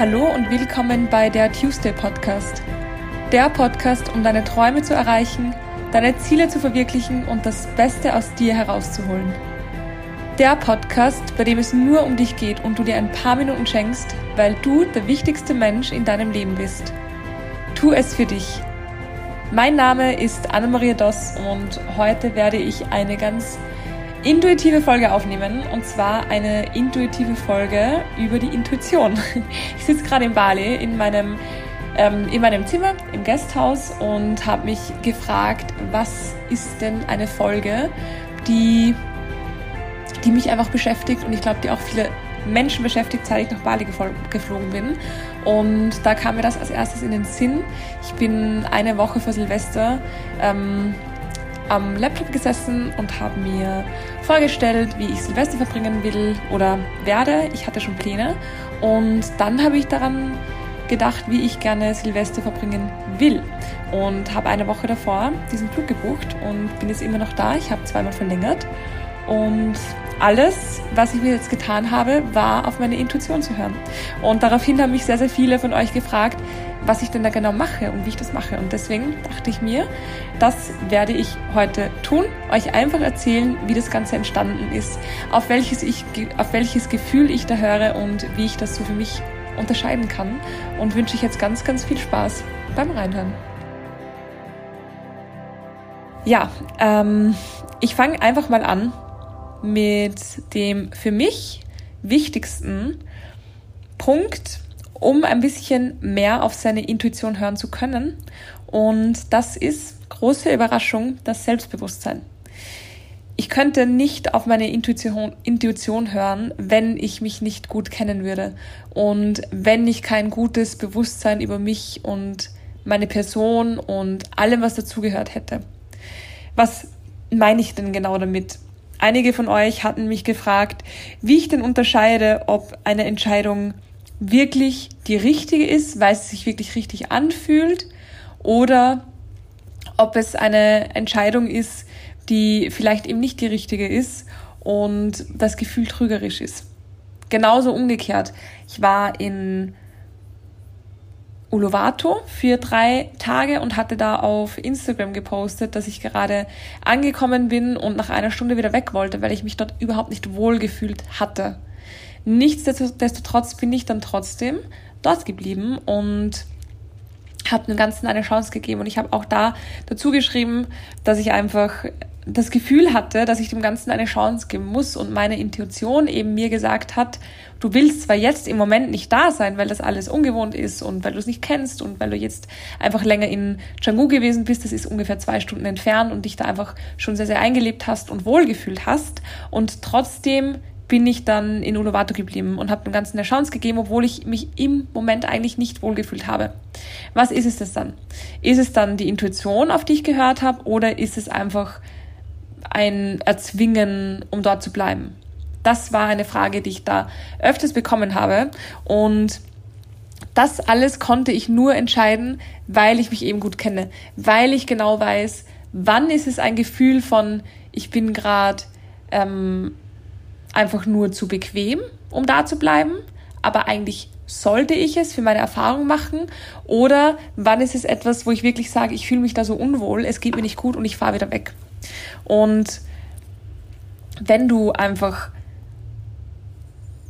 Hallo und willkommen bei der Tuesday Podcast. Der Podcast, um deine Träume zu erreichen, deine Ziele zu verwirklichen und das Beste aus dir herauszuholen. Der Podcast, bei dem es nur um dich geht und du dir ein paar Minuten schenkst, weil du der wichtigste Mensch in deinem Leben bist. Tu es für dich. Mein Name ist Annemaria Doss und heute werde ich eine ganz intuitive Folge aufnehmen und zwar eine intuitive Folge über die Intuition. Ich sitze gerade in Bali in meinem, ähm, in meinem Zimmer im Gasthaus und habe mich gefragt, was ist denn eine Folge, die, die mich einfach beschäftigt und ich glaube, die auch viele Menschen beschäftigt, seit ich nach Bali geflogen bin. Und da kam mir das als erstes in den Sinn. Ich bin eine Woche vor Silvester ähm, am Laptop gesessen und habe mir vorgestellt, wie ich Silvester verbringen will oder werde. Ich hatte schon Pläne und dann habe ich daran gedacht, wie ich gerne Silvester verbringen will und habe eine Woche davor diesen Flug gebucht und bin jetzt immer noch da. Ich habe zweimal verlängert und alles, was ich mir jetzt getan habe, war auf meine Intuition zu hören. Und daraufhin haben mich sehr, sehr viele von euch gefragt, was ich denn da genau mache und wie ich das mache. Und deswegen dachte ich mir, das werde ich heute tun, euch einfach erzählen, wie das Ganze entstanden ist, auf welches, ich, auf welches Gefühl ich da höre und wie ich das so für mich unterscheiden kann. Und wünsche ich jetzt ganz, ganz viel Spaß beim Reinhören. Ja, ähm, ich fange einfach mal an mit dem für mich wichtigsten Punkt, um ein bisschen mehr auf seine Intuition hören zu können. Und das ist große Überraschung, das Selbstbewusstsein. Ich könnte nicht auf meine Intuition, Intuition hören, wenn ich mich nicht gut kennen würde und wenn ich kein gutes Bewusstsein über mich und meine Person und allem, was dazugehört hätte. Was meine ich denn genau damit? Einige von euch hatten mich gefragt, wie ich denn unterscheide, ob eine Entscheidung wirklich die richtige ist, weil es sich wirklich richtig anfühlt oder ob es eine Entscheidung ist, die vielleicht eben nicht die richtige ist und das Gefühl trügerisch ist. Genauso umgekehrt. Ich war in Uluwatu für drei Tage und hatte da auf Instagram gepostet, dass ich gerade angekommen bin und nach einer Stunde wieder weg wollte, weil ich mich dort überhaupt nicht wohl gefühlt hatte. Nichtsdestotrotz bin ich dann trotzdem dort geblieben und habe dem Ganzen eine Chance gegeben. Und ich habe auch da dazu geschrieben, dass ich einfach das Gefühl hatte, dass ich dem Ganzen eine Chance geben muss und meine Intuition eben mir gesagt hat, du willst zwar jetzt im Moment nicht da sein, weil das alles ungewohnt ist und weil du es nicht kennst und weil du jetzt einfach länger in Canggu gewesen bist, das ist ungefähr zwei Stunden entfernt und dich da einfach schon sehr, sehr eingelebt hast und wohlgefühlt hast und trotzdem bin ich dann in Uluwatu geblieben und habe dem Ganzen eine Chance gegeben, obwohl ich mich im Moment eigentlich nicht wohlgefühlt habe. Was ist es das dann? Ist es dann die Intuition, auf die ich gehört habe, oder ist es einfach ein Erzwingen, um dort zu bleiben? Das war eine Frage, die ich da öfters bekommen habe und das alles konnte ich nur entscheiden, weil ich mich eben gut kenne, weil ich genau weiß, wann ist es ein Gefühl von, ich bin gerade ähm, einfach nur zu bequem, um da zu bleiben, aber eigentlich sollte ich es für meine Erfahrung machen oder wann ist es etwas, wo ich wirklich sage, ich fühle mich da so unwohl, es geht mir nicht gut und ich fahre wieder weg. Und wenn du einfach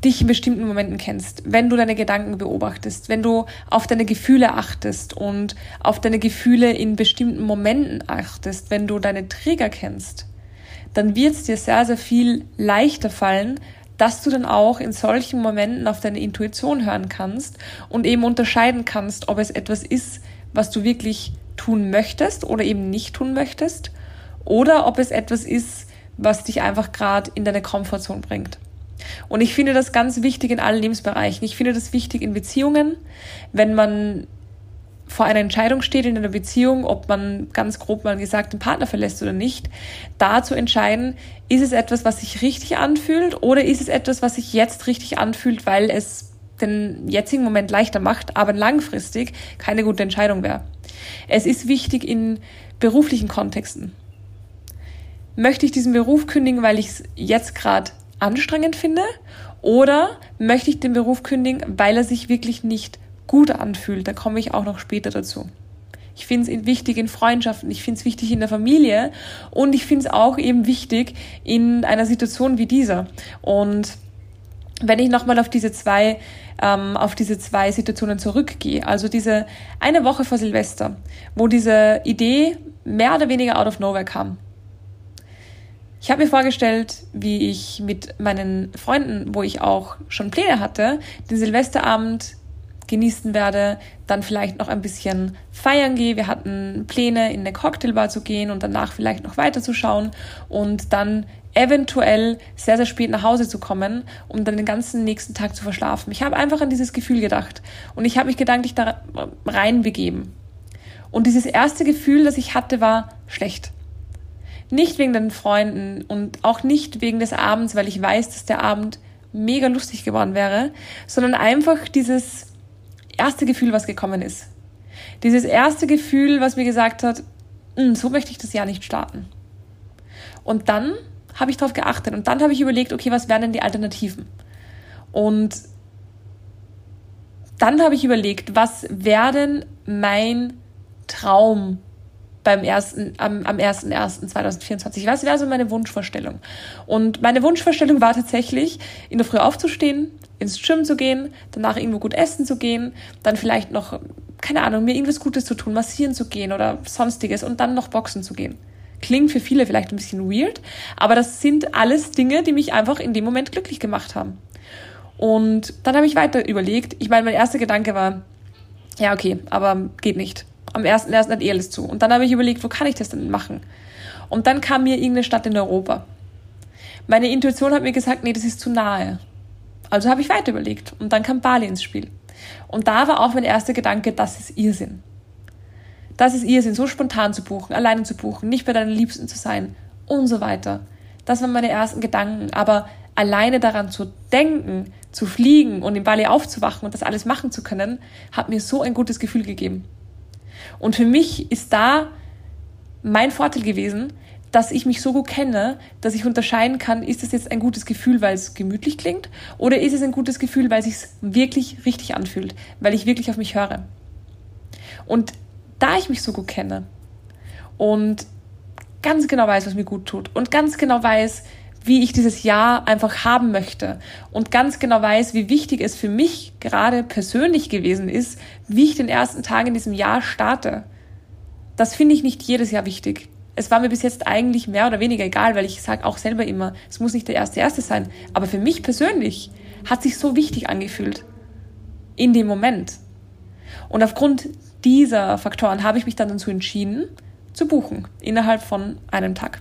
dich in bestimmten Momenten kennst, wenn du deine Gedanken beobachtest, wenn du auf deine Gefühle achtest und auf deine Gefühle in bestimmten Momenten achtest, wenn du deine Trigger kennst, dann wird es dir sehr, sehr viel leichter fallen, dass du dann auch in solchen Momenten auf deine Intuition hören kannst und eben unterscheiden kannst, ob es etwas ist, was du wirklich tun möchtest oder eben nicht tun möchtest oder ob es etwas ist, was dich einfach gerade in deine Komfortzone bringt. Und ich finde das ganz wichtig in allen Lebensbereichen. Ich finde das wichtig in Beziehungen, wenn man vor einer Entscheidung steht in einer Beziehung, ob man ganz grob mal gesagt den Partner verlässt oder nicht, da zu entscheiden, ist es etwas, was sich richtig anfühlt oder ist es etwas, was sich jetzt richtig anfühlt, weil es den jetzigen Moment leichter macht, aber langfristig keine gute Entscheidung wäre. Es ist wichtig in beruflichen Kontexten. Möchte ich diesen Beruf kündigen, weil ich es jetzt gerade anstrengend finde? Oder möchte ich den Beruf kündigen, weil er sich wirklich nicht gut anfühlt? Da komme ich auch noch später dazu. Ich finde es wichtig in Freundschaften, ich finde es wichtig in der Familie und ich finde es auch eben wichtig in einer Situation wie dieser. Und wenn ich nochmal auf diese zwei, ähm, auf diese zwei Situationen zurückgehe, also diese eine Woche vor Silvester, wo diese Idee mehr oder weniger out of nowhere kam. Ich habe mir vorgestellt, wie ich mit meinen Freunden, wo ich auch schon Pläne hatte, den Silvesterabend genießen werde, dann vielleicht noch ein bisschen feiern gehe. Wir hatten Pläne, in eine Cocktailbar zu gehen und danach vielleicht noch weiterzuschauen und dann eventuell sehr, sehr spät nach Hause zu kommen, um dann den ganzen nächsten Tag zu verschlafen. Ich habe einfach an dieses Gefühl gedacht und ich habe mich gedanklich da reinbegeben. Und dieses erste Gefühl, das ich hatte, war schlecht. Nicht wegen den Freunden und auch nicht wegen des Abends, weil ich weiß, dass der Abend mega lustig geworden wäre, sondern einfach dieses erste Gefühl, was gekommen ist. Dieses erste Gefühl, was mir gesagt hat, hm, so möchte ich das Jahr nicht starten. Und dann habe ich darauf geachtet und dann habe ich überlegt, okay, was wären denn die Alternativen? Und dann habe ich überlegt, was wäre denn mein Traum beim ersten, am, am 1.1.2024. Was wäre so meine Wunschvorstellung? Und meine Wunschvorstellung war tatsächlich, in der Früh aufzustehen, ins Gym zu gehen, danach irgendwo gut essen zu gehen, dann vielleicht noch, keine Ahnung, mir irgendwas Gutes zu tun, massieren zu gehen oder sonstiges und dann noch boxen zu gehen. Klingt für viele vielleicht ein bisschen weird, aber das sind alles Dinge, die mich einfach in dem Moment glücklich gemacht haben. Und dann habe ich weiter überlegt. Ich meine, mein erster Gedanke war, ja, okay, aber geht nicht. Am ersten ersten hat eh alles zu. Und dann habe ich überlegt, wo kann ich das denn machen? Und dann kam mir irgendeine Stadt in Europa. Meine Intuition hat mir gesagt, nee, das ist zu nahe. Also habe ich weiter überlegt. Und dann kam Bali ins Spiel. Und da war auch mein erster Gedanke, das ist Irrsinn. Das ist Irrsinn, so spontan zu buchen, alleine zu buchen, nicht bei deinen Liebsten zu sein und so weiter. Das waren meine ersten Gedanken. Aber alleine daran zu denken, zu fliegen und in Bali aufzuwachen und das alles machen zu können, hat mir so ein gutes Gefühl gegeben. Und für mich ist da mein Vorteil gewesen, dass ich mich so gut kenne, dass ich unterscheiden kann, ist es jetzt ein gutes Gefühl, weil es gemütlich klingt, oder ist es ein gutes Gefühl, weil es sich wirklich richtig anfühlt, weil ich wirklich auf mich höre. Und da ich mich so gut kenne und ganz genau weiß, was mir gut tut und ganz genau weiß, wie ich dieses Jahr einfach haben möchte und ganz genau weiß, wie wichtig es für mich gerade persönlich gewesen ist, wie ich den ersten Tag in diesem Jahr starte. Das finde ich nicht jedes Jahr wichtig. Es war mir bis jetzt eigentlich mehr oder weniger egal, weil ich sage auch selber immer, es muss nicht der erste erste sein. Aber für mich persönlich hat sich so wichtig angefühlt. In dem Moment. Und aufgrund dieser Faktoren habe ich mich dann dazu entschieden, zu buchen. Innerhalb von einem Tag.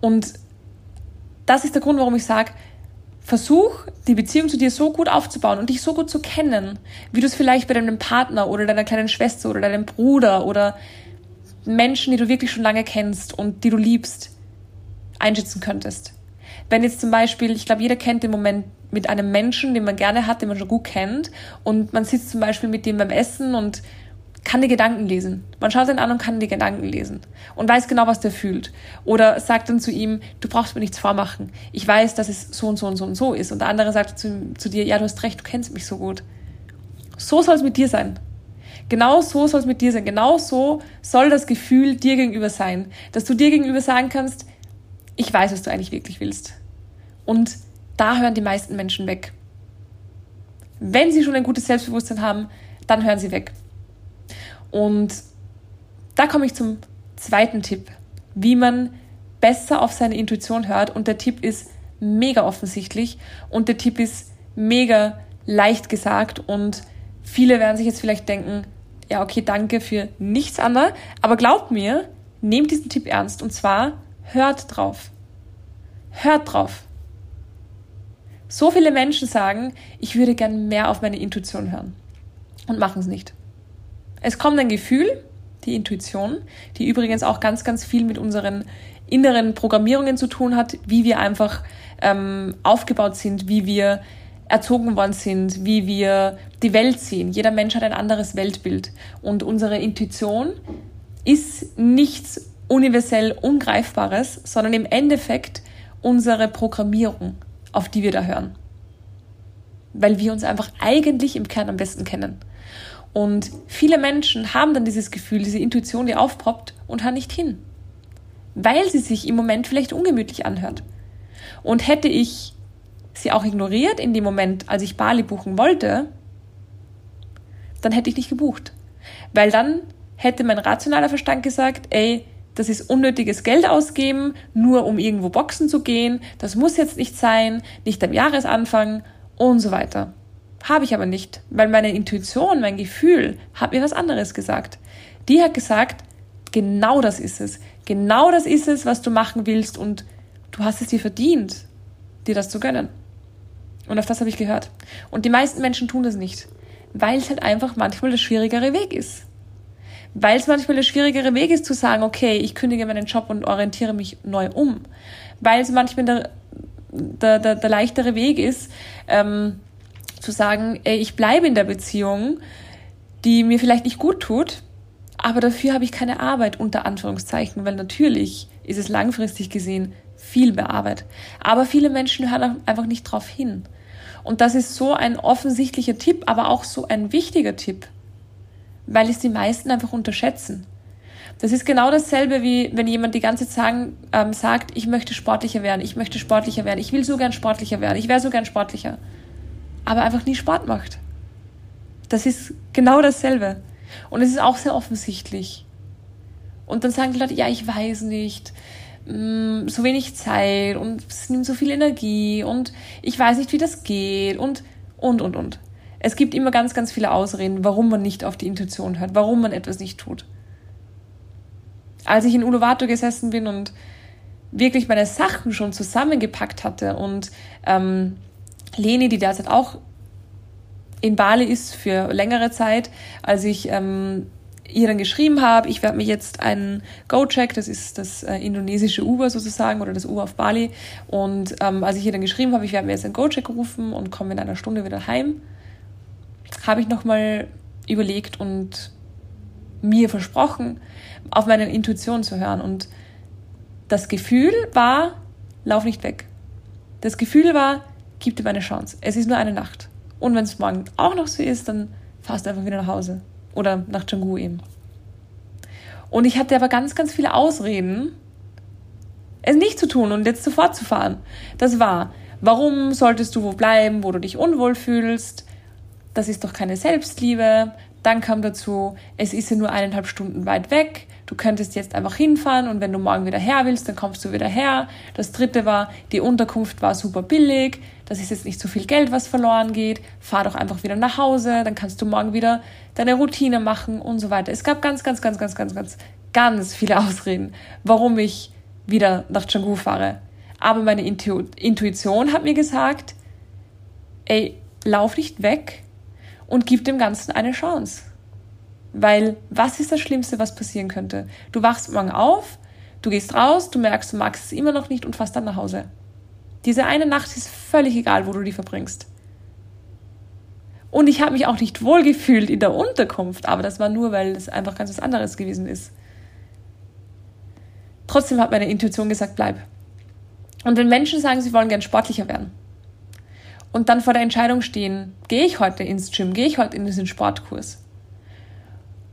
Und das ist der Grund, warum ich sage, versuch die Beziehung zu dir so gut aufzubauen und dich so gut zu kennen, wie du es vielleicht bei deinem Partner oder deiner kleinen Schwester oder deinem Bruder oder Menschen, die du wirklich schon lange kennst und die du liebst, einschätzen könntest. Wenn jetzt zum Beispiel, ich glaube, jeder kennt den Moment mit einem Menschen, den man gerne hat, den man schon gut kennt, und man sitzt zum Beispiel mit dem beim Essen und kann die Gedanken lesen. Man schaut ihn an und kann die Gedanken lesen und weiß genau, was der fühlt. Oder sagt dann zu ihm, du brauchst mir nichts vormachen. Ich weiß, dass es so und so und so und so ist. Und der andere sagt zu, zu dir, ja, du hast recht, du kennst mich so gut. So soll es mit dir sein. Genau so soll es mit dir sein. Genau so soll das Gefühl dir gegenüber sein. Dass du dir gegenüber sagen kannst, ich weiß, was du eigentlich wirklich willst. Und da hören die meisten Menschen weg. Wenn sie schon ein gutes Selbstbewusstsein haben, dann hören sie weg. Und da komme ich zum zweiten Tipp, wie man besser auf seine Intuition hört. Und der Tipp ist mega offensichtlich und der Tipp ist mega leicht gesagt. Und viele werden sich jetzt vielleicht denken, ja, okay, danke für nichts anderes. Aber glaubt mir, nehmt diesen Tipp ernst. Und zwar hört drauf. Hört drauf. So viele Menschen sagen, ich würde gern mehr auf meine Intuition hören und machen es nicht. Es kommt ein Gefühl, die Intuition, die übrigens auch ganz, ganz viel mit unseren inneren Programmierungen zu tun hat, wie wir einfach ähm, aufgebaut sind, wie wir erzogen worden sind, wie wir die Welt sehen. Jeder Mensch hat ein anderes Weltbild. Und unsere Intuition ist nichts universell Ungreifbares, sondern im Endeffekt unsere Programmierung. auf die wir da hören. Weil wir uns einfach eigentlich im Kern am besten kennen. Und viele Menschen haben dann dieses Gefühl, diese Intuition, die aufpoppt und hören nicht hin. Weil sie sich im Moment vielleicht ungemütlich anhört. Und hätte ich sie auch ignoriert in dem Moment, als ich Bali buchen wollte, dann hätte ich nicht gebucht. Weil dann hätte mein rationaler Verstand gesagt, ey, das ist unnötiges Geld ausgeben, nur um irgendwo boxen zu gehen, das muss jetzt nicht sein, nicht am Jahresanfang und so weiter. Habe ich aber nicht, weil meine Intuition, mein Gefühl hat mir was anderes gesagt. Die hat gesagt, genau das ist es. Genau das ist es, was du machen willst und du hast es dir verdient, dir das zu gönnen. Und auf das habe ich gehört. Und die meisten Menschen tun das nicht, weil es halt einfach manchmal der schwierigere Weg ist. Weil es manchmal der schwierigere Weg ist zu sagen, okay, ich kündige meinen Job und orientiere mich neu um. Weil es manchmal der, der, der, der leichtere Weg ist, ähm, zu sagen, ey, ich bleibe in der Beziehung, die mir vielleicht nicht gut tut, aber dafür habe ich keine Arbeit unter Anführungszeichen, weil natürlich ist es langfristig gesehen viel mehr Arbeit. Aber viele Menschen hören einfach nicht drauf hin. Und das ist so ein offensichtlicher Tipp, aber auch so ein wichtiger Tipp, weil es die meisten einfach unterschätzen. Das ist genau dasselbe, wie wenn jemand die ganze Zeit ähm, sagt, ich möchte sportlicher werden, ich möchte sportlicher werden, ich will so gern sportlicher werden, ich wäre so gern sportlicher aber einfach nie Sport macht. Das ist genau dasselbe. Und es ist auch sehr offensichtlich. Und dann sagen die Leute, ja, ich weiß nicht, mm, so wenig Zeit und es nimmt so viel Energie und ich weiß nicht, wie das geht und, und, und, und. Es gibt immer ganz, ganz viele Ausreden, warum man nicht auf die Intuition hört, warum man etwas nicht tut. Als ich in Uluwatu gesessen bin und wirklich meine Sachen schon zusammengepackt hatte und ähm, Leni, die derzeit auch in Bali ist für längere Zeit, als ich ähm, ihr dann geschrieben habe, ich werde mir jetzt einen Go-Check, das ist das äh, indonesische Uber sozusagen oder das Uber auf Bali. Und ähm, als ich ihr dann geschrieben habe, ich werde mir jetzt einen Go-Check rufen und komme in einer Stunde wieder heim, habe ich nochmal überlegt und mir versprochen, auf meine Intuition zu hören. Und das Gefühl war, lauf nicht weg. Das Gefühl war, gib dir eine Chance. Es ist nur eine Nacht. Und wenn es morgen auch noch so ist, dann fahrst du einfach wieder nach Hause. Oder nach Canggu eben. Und ich hatte aber ganz, ganz viele Ausreden, es nicht zu tun und jetzt sofort zu fahren. Das war, warum solltest du wo bleiben, wo du dich unwohl fühlst? Das ist doch keine Selbstliebe. Dann kam dazu, es ist ja nur eineinhalb Stunden weit weg. Du könntest jetzt einfach hinfahren und wenn du morgen wieder her willst, dann kommst du wieder her. Das dritte war, die Unterkunft war super billig. Das ist jetzt nicht so viel Geld, was verloren geht. Fahr doch einfach wieder nach Hause, dann kannst du morgen wieder deine Routine machen und so weiter. Es gab ganz, ganz, ganz, ganz, ganz, ganz, ganz viele Ausreden, warum ich wieder nach Canggu fahre. Aber meine Intu Intuition hat mir gesagt, ey, lauf nicht weg, und gib dem Ganzen eine Chance. Weil was ist das Schlimmste, was passieren könnte? Du wachst morgen auf, du gehst raus, du merkst, du magst es immer noch nicht und fährst dann nach Hause. Diese eine Nacht ist völlig egal, wo du die verbringst. Und ich habe mich auch nicht wohlgefühlt in der Unterkunft, aber das war nur, weil es einfach ganz was anderes gewesen ist. Trotzdem hat meine Intuition gesagt, bleib. Und wenn Menschen sagen, sie wollen gern sportlicher werden, und dann vor der Entscheidung stehen, gehe ich heute ins Gym, gehe ich heute in diesen Sportkurs?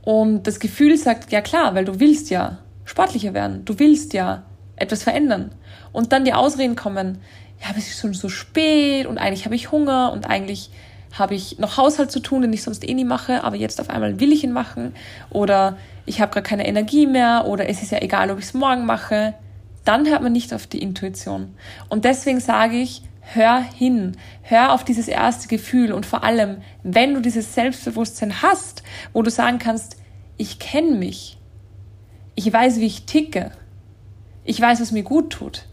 Und das Gefühl sagt, ja klar, weil du willst ja sportlicher werden, du willst ja etwas verändern. Und dann die Ausreden kommen, ja, aber es ist schon so spät und eigentlich habe ich Hunger und eigentlich habe ich noch Haushalt zu tun, den ich sonst eh nie mache, aber jetzt auf einmal will ich ihn machen oder ich habe gerade keine Energie mehr oder es ist ja egal, ob ich es morgen mache, dann hört man nicht auf die Intuition. Und deswegen sage ich, hör hin, hör auf dieses erste Gefühl. Und vor allem, wenn du dieses Selbstbewusstsein hast, wo du sagen kannst, ich kenne mich, ich weiß, wie ich ticke, ich weiß, was mir gut tut,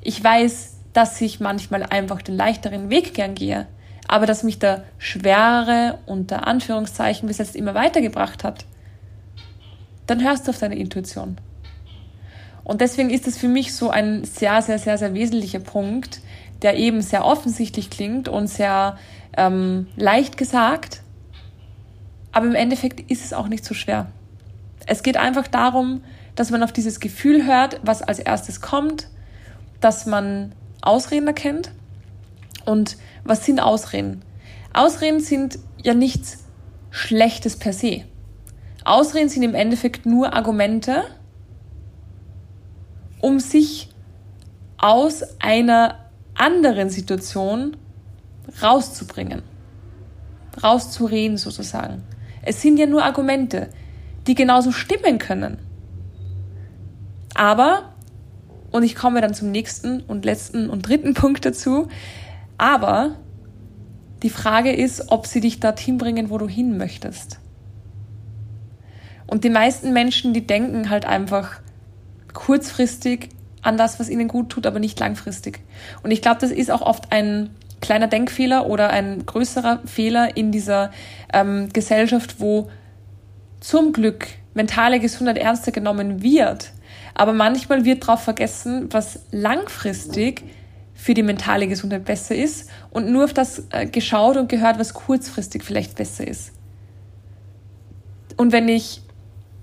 ich weiß, dass ich manchmal einfach den leichteren Weg gern gehe, aber dass mich der schwere unter Anführungszeichen bis jetzt immer weitergebracht hat, dann hörst du auf deine Intuition. Und deswegen ist es für mich so ein sehr, sehr, sehr, sehr wesentlicher Punkt, der eben sehr offensichtlich klingt und sehr ähm, leicht gesagt. Aber im Endeffekt ist es auch nicht so schwer. Es geht einfach darum, dass man auf dieses Gefühl hört, was als erstes kommt, dass man Ausreden erkennt Und was sind Ausreden? Ausreden sind ja nichts Schlechtes per se. Ausreden sind im Endeffekt nur Argumente, um sich aus einer anderen Situation rauszubringen, rauszureden sozusagen. Es sind ja nur Argumente, die genauso stimmen können. Aber, und ich komme dann zum nächsten und letzten und dritten Punkt dazu, aber die Frage ist, ob sie dich dorthin bringen, wo du hin möchtest. Und die meisten Menschen, die denken halt einfach kurzfristig an das, was ihnen gut tut, aber nicht langfristig. Und ich glaube, das ist auch oft ein kleiner Denkfehler oder ein größerer Fehler in dieser ähm, Gesellschaft, wo zum Glück mentale Gesundheit ernster genommen wird. Aber manchmal wird darauf vergessen, was langfristig für die mentale Gesundheit besser ist und nur auf das äh, geschaut und gehört, was kurzfristig vielleicht besser ist. Und wenn ich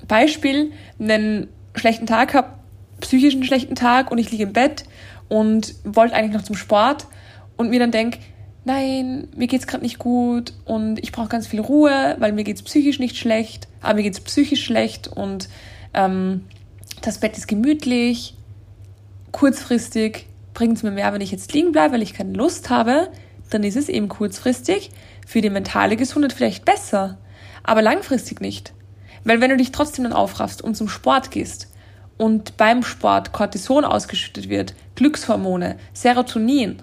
Beispiel einen schlechten Tag habe, psychischen schlechten Tag und ich liege im Bett und wollte eigentlich noch zum Sport und mir dann denke, nein, mir geht's gerade nicht gut und ich brauche ganz viel Ruhe, weil mir geht's psychisch nicht schlecht, aber mir geht's psychisch schlecht und ähm, das Bett ist gemütlich, kurzfristig bringt es mir mehr, wenn ich jetzt liegen bleibe, weil ich keine Lust habe, dann ist es eben kurzfristig für die mentale Gesundheit vielleicht besser, aber langfristig nicht. Weil wenn du dich trotzdem dann aufraffst und zum Sport gehst und beim Sport Cortison ausgeschüttet wird, Glückshormone, Serotonin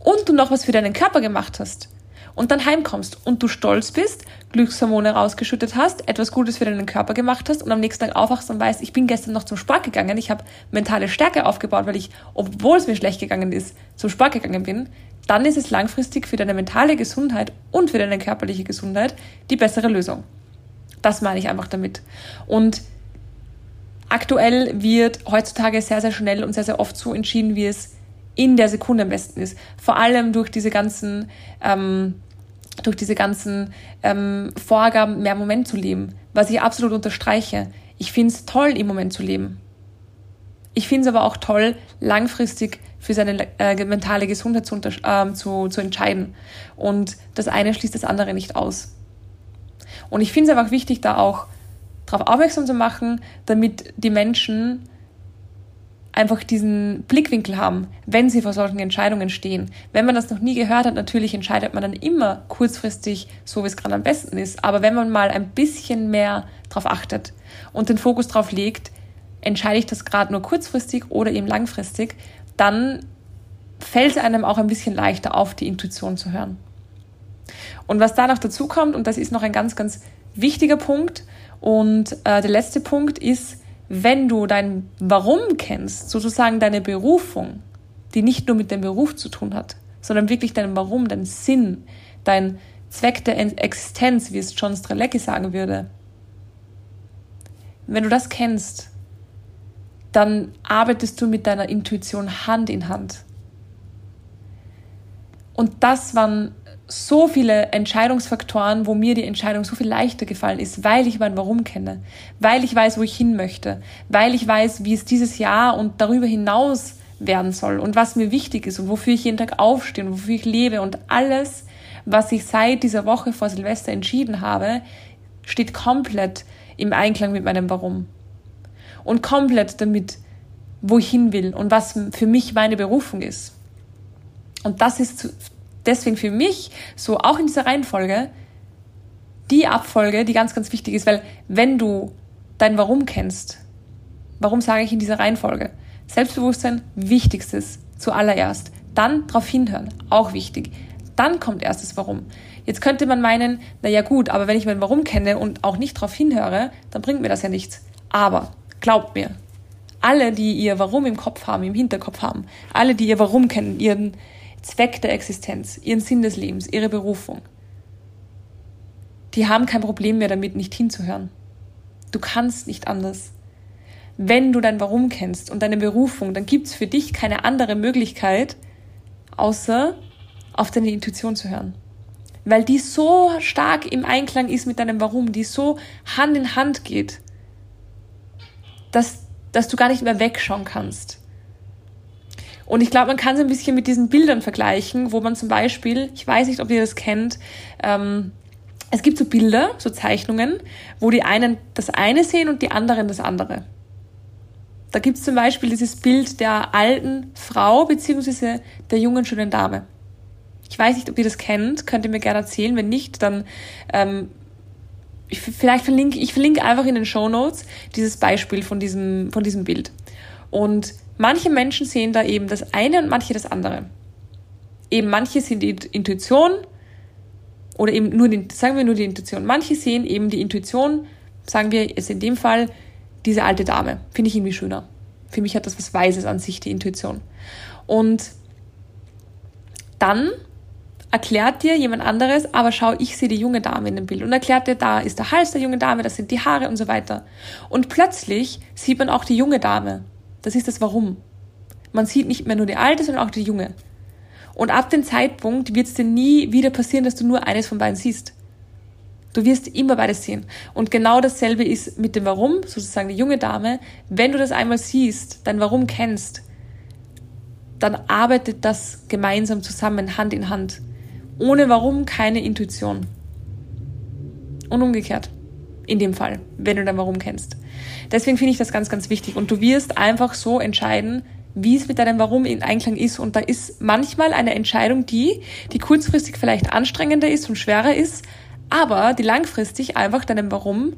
und du noch was für deinen Körper gemacht hast und dann heimkommst und du stolz bist, Glückshormone rausgeschüttet hast, etwas Gutes für deinen Körper gemacht hast und am nächsten Tag aufwachst und weißt, ich bin gestern noch zum Sport gegangen, ich habe mentale Stärke aufgebaut, weil ich, obwohl es mir schlecht gegangen ist, zum Sport gegangen bin, dann ist es langfristig für deine mentale Gesundheit und für deine körperliche Gesundheit die bessere Lösung. Das meine ich einfach damit. Und aktuell wird heutzutage sehr, sehr schnell und sehr, sehr oft so entschieden, wie es in der Sekunde am besten ist. Vor allem durch diese ganzen, ähm, durch diese ganzen ähm, Vorgaben, mehr Moment zu leben, was ich absolut unterstreiche. Ich finde es toll, im Moment zu leben. Ich finde es aber auch toll, langfristig für seine äh, mentale Gesundheit zu, äh, zu, zu entscheiden. Und das eine schließt das andere nicht aus. Und ich finde es einfach wichtig, da auch darauf aufmerksam zu machen, damit die Menschen einfach diesen Blickwinkel haben, wenn sie vor solchen Entscheidungen stehen. Wenn man das noch nie gehört hat, natürlich entscheidet man dann immer kurzfristig so, wie es gerade am besten ist. Aber wenn man mal ein bisschen mehr darauf achtet und den Fokus darauf legt, entscheide ich das gerade nur kurzfristig oder eben langfristig, dann fällt es einem auch ein bisschen leichter auf, die Intuition zu hören. Und was da noch dazu kommt, und das ist noch ein ganz, ganz wichtiger Punkt, und äh, der letzte Punkt ist, wenn du dein Warum kennst, sozusagen deine Berufung, die nicht nur mit dem Beruf zu tun hat, sondern wirklich dein Warum, dein Sinn, dein Zweck der Existenz, wie es John Strelecki sagen würde. Wenn du das kennst, dann arbeitest du mit deiner Intuition Hand in Hand. Und das waren so viele Entscheidungsfaktoren, wo mir die Entscheidung so viel leichter gefallen ist, weil ich mein Warum kenne, weil ich weiß, wo ich hin möchte, weil ich weiß, wie es dieses Jahr und darüber hinaus werden soll und was mir wichtig ist und wofür ich jeden Tag aufstehe und wofür ich lebe und alles, was ich seit dieser Woche vor Silvester entschieden habe, steht komplett im Einklang mit meinem Warum und komplett damit, wo ich hin will und was für mich meine Berufung ist. Und das ist deswegen für mich so auch in dieser Reihenfolge die Abfolge, die ganz, ganz wichtig ist, weil wenn du dein Warum kennst, warum sage ich in dieser Reihenfolge? Selbstbewusstsein, wichtigstes zuallererst. Dann drauf hinhören, auch wichtig. Dann kommt erst das Warum. Jetzt könnte man meinen, na ja gut, aber wenn ich mein Warum kenne und auch nicht drauf hinhöre, dann bringt mir das ja nichts. Aber glaubt mir, alle, die ihr Warum im Kopf haben, im Hinterkopf haben, alle, die ihr Warum kennen, ihren, Zweck der Existenz, ihren Sinn des Lebens, ihre Berufung. Die haben kein Problem mehr damit, nicht hinzuhören. Du kannst nicht anders. Wenn du dein Warum kennst und deine Berufung, dann gibt's für dich keine andere Möglichkeit, außer auf deine Intuition zu hören. Weil die so stark im Einklang ist mit deinem Warum, die so Hand in Hand geht, dass, dass du gar nicht mehr wegschauen kannst. Und ich glaube, man kann es ein bisschen mit diesen Bildern vergleichen, wo man zum Beispiel, ich weiß nicht, ob ihr das kennt, ähm, es gibt so Bilder, so Zeichnungen, wo die einen das eine sehen und die anderen das andere. Da gibt es zum Beispiel dieses Bild der alten Frau beziehungsweise der jungen schönen Dame. Ich weiß nicht, ob ihr das kennt, könnt ihr mir gerne erzählen. Wenn nicht, dann ähm, ich, vielleicht verlinke ich verlinke einfach in den Show Notes dieses Beispiel von diesem von diesem Bild. Und manche Menschen sehen da eben das eine und manche das andere. Eben manche sind die Intuition oder eben nur die, sagen wir nur die Intuition. Manche sehen eben die Intuition, sagen wir jetzt in dem Fall diese alte Dame. Finde ich irgendwie schöner. Für mich hat das was Weises an sich, die Intuition. Und dann erklärt dir jemand anderes, aber schau, ich sehe die junge Dame in dem Bild und erklärt dir, da ist der Hals der jungen Dame, das sind die Haare und so weiter. Und plötzlich sieht man auch die junge Dame. Das ist das Warum. Man sieht nicht mehr nur die alte, sondern auch die junge. Und ab dem Zeitpunkt wird es dir nie wieder passieren, dass du nur eines von beiden siehst. Du wirst immer beides sehen. Und genau dasselbe ist mit dem Warum, sozusagen die junge Dame. Wenn du das einmal siehst, dein Warum kennst, dann arbeitet das gemeinsam zusammen, Hand in Hand. Ohne Warum keine Intuition. Und umgekehrt. In dem Fall, wenn du dein Warum kennst. Deswegen finde ich das ganz, ganz wichtig. Und du wirst einfach so entscheiden, wie es mit deinem Warum in Einklang ist. Und da ist manchmal eine Entscheidung, die, die kurzfristig vielleicht anstrengender ist und schwerer ist, aber die langfristig einfach deinem Warum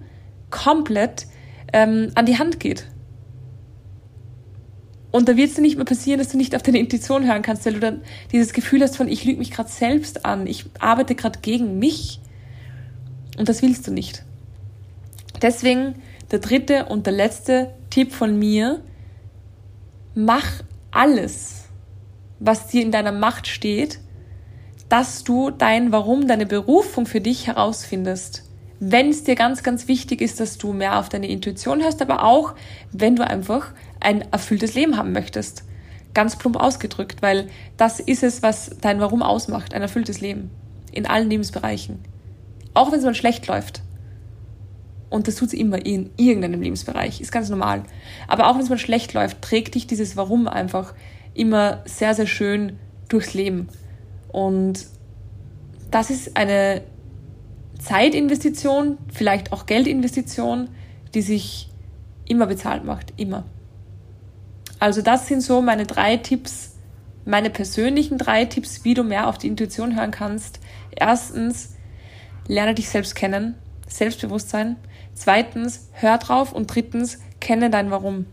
komplett ähm, an die Hand geht. Und da wird es dir nicht mehr passieren, dass du nicht auf deine Intuition hören kannst, weil du dann dieses Gefühl hast von, ich lüge mich gerade selbst an, ich arbeite gerade gegen mich. Und das willst du nicht. Deswegen der dritte und der letzte Tipp von mir, mach alles, was dir in deiner Macht steht, dass du dein Warum, deine Berufung für dich herausfindest wenn es dir ganz, ganz wichtig ist, dass du mehr auf deine Intuition hörst, aber auch, wenn du einfach ein erfülltes Leben haben möchtest. Ganz plump ausgedrückt, weil das ist es, was dein Warum ausmacht, ein erfülltes Leben. In allen Lebensbereichen. Auch wenn es mal schlecht läuft. Und das tut es immer in irgendeinem Lebensbereich, ist ganz normal. Aber auch wenn es mal schlecht läuft, trägt dich dieses Warum einfach immer sehr, sehr schön durchs Leben. Und das ist eine Zeitinvestition, vielleicht auch Geldinvestition, die sich immer bezahlt macht, immer. Also das sind so meine drei Tipps, meine persönlichen drei Tipps, wie du mehr auf die Intuition hören kannst. Erstens, lerne dich selbst kennen, Selbstbewusstsein. Zweitens, hör drauf. Und drittens, kenne dein Warum.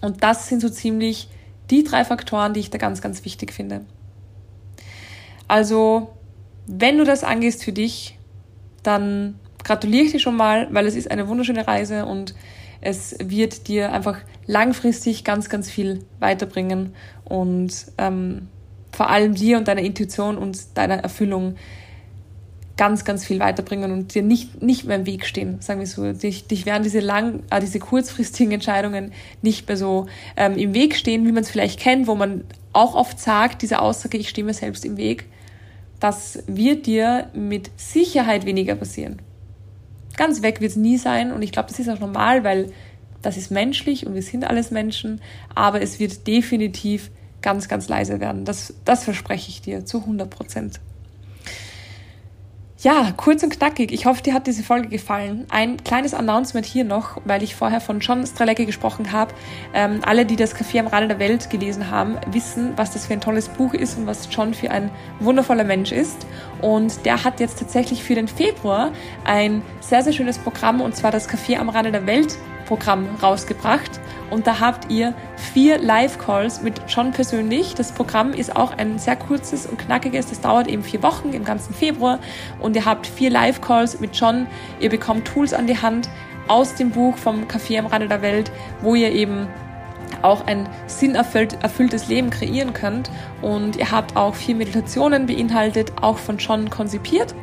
Und das sind so ziemlich die drei Faktoren, die ich da ganz, ganz wichtig finde. Also, wenn du das angehst für dich, dann gratuliere ich dir schon mal, weil es ist eine wunderschöne Reise und es wird dir einfach langfristig ganz, ganz viel weiterbringen und ähm, vor allem dir und deiner Intuition und deiner Erfüllung ganz, ganz viel weiterbringen und dir nicht, nicht mehr im Weg stehen, sagen wir so. Dich, dich werden diese lang, äh, diese kurzfristigen Entscheidungen nicht mehr so ähm, im Weg stehen, wie man es vielleicht kennt, wo man auch oft sagt, diese Aussage, ich stehe mir selbst im Weg, das wird dir mit Sicherheit weniger passieren. Ganz weg wird es nie sein und ich glaube, das ist auch normal, weil das ist menschlich und wir sind alles Menschen, aber es wird definitiv ganz, ganz leise werden. Das, das verspreche ich dir zu 100 Prozent. Ja, kurz und knackig. Ich hoffe, dir hat diese Folge gefallen. Ein kleines Announcement hier noch, weil ich vorher von John Stralecki gesprochen habe. Ähm, alle, die das Café am Rande der Welt gelesen haben, wissen, was das für ein tolles Buch ist und was John für ein wundervoller Mensch ist. Und der hat jetzt tatsächlich für den Februar ein sehr, sehr schönes Programm und zwar das Café am Rande der Welt Programm rausgebracht und da habt ihr vier Live-Calls mit John persönlich. Das Programm ist auch ein sehr kurzes und knackiges, das dauert eben vier Wochen im ganzen Februar und ihr habt vier Live-Calls mit John. Ihr bekommt Tools an die Hand aus dem Buch vom Café am Rande der Welt, wo ihr eben auch ein sinnerfülltes Leben kreieren könnt. Und ihr habt auch vier Meditationen beinhaltet, auch von John konzipiert.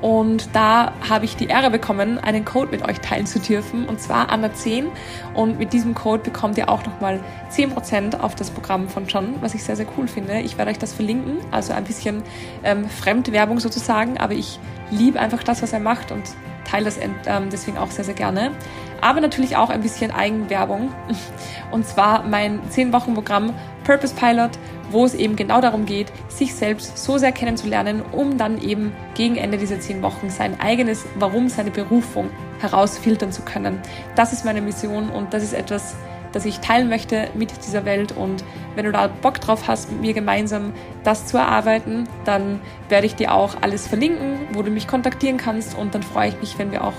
Und da habe ich die Ehre bekommen, einen Code mit euch teilen zu dürfen, und zwar Anna10. Und mit diesem Code bekommt ihr auch nochmal 10% auf das Programm von John, was ich sehr, sehr cool finde. Ich werde euch das verlinken, also ein bisschen ähm, Fremdwerbung sozusagen, aber ich liebe einfach das, was er macht und teile das ähm, deswegen auch sehr, sehr gerne. Aber natürlich auch ein bisschen Eigenwerbung. Und zwar mein 10-Wochen-Programm Purpose Pilot, wo es eben genau darum geht, sich selbst so sehr kennenzulernen, um dann eben gegen Ende dieser 10 Wochen sein eigenes Warum, seine Berufung herausfiltern zu können. Das ist meine Mission und das ist etwas, das ich teilen möchte mit dieser Welt. Und wenn du da Bock drauf hast, mit mir gemeinsam das zu erarbeiten, dann werde ich dir auch alles verlinken, wo du mich kontaktieren kannst. Und dann freue ich mich, wenn wir auch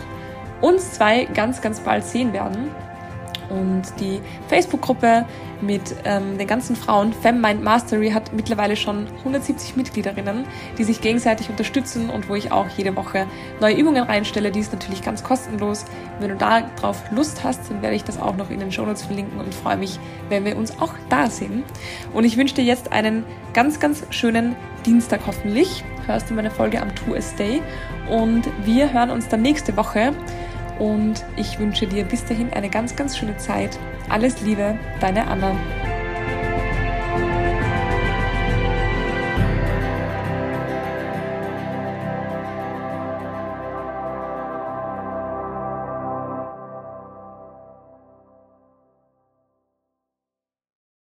uns zwei ganz, ganz bald sehen werden. Und die Facebook-Gruppe mit ähm, den ganzen Frauen, FemMind Mastery, hat mittlerweile schon 170 Mitgliederinnen, die sich gegenseitig unterstützen und wo ich auch jede Woche neue Übungen reinstelle. Die ist natürlich ganz kostenlos. Wenn du da drauf Lust hast, dann werde ich das auch noch in den Shownotes verlinken und freue mich, wenn wir uns auch da sehen. Und ich wünsche dir jetzt einen ganz, ganz schönen Dienstag hoffentlich. Hörst du meine Folge am 2S Day und wir hören uns dann nächste Woche und ich wünsche dir bis dahin eine ganz, ganz schöne Zeit. Alles Liebe, deine Anna.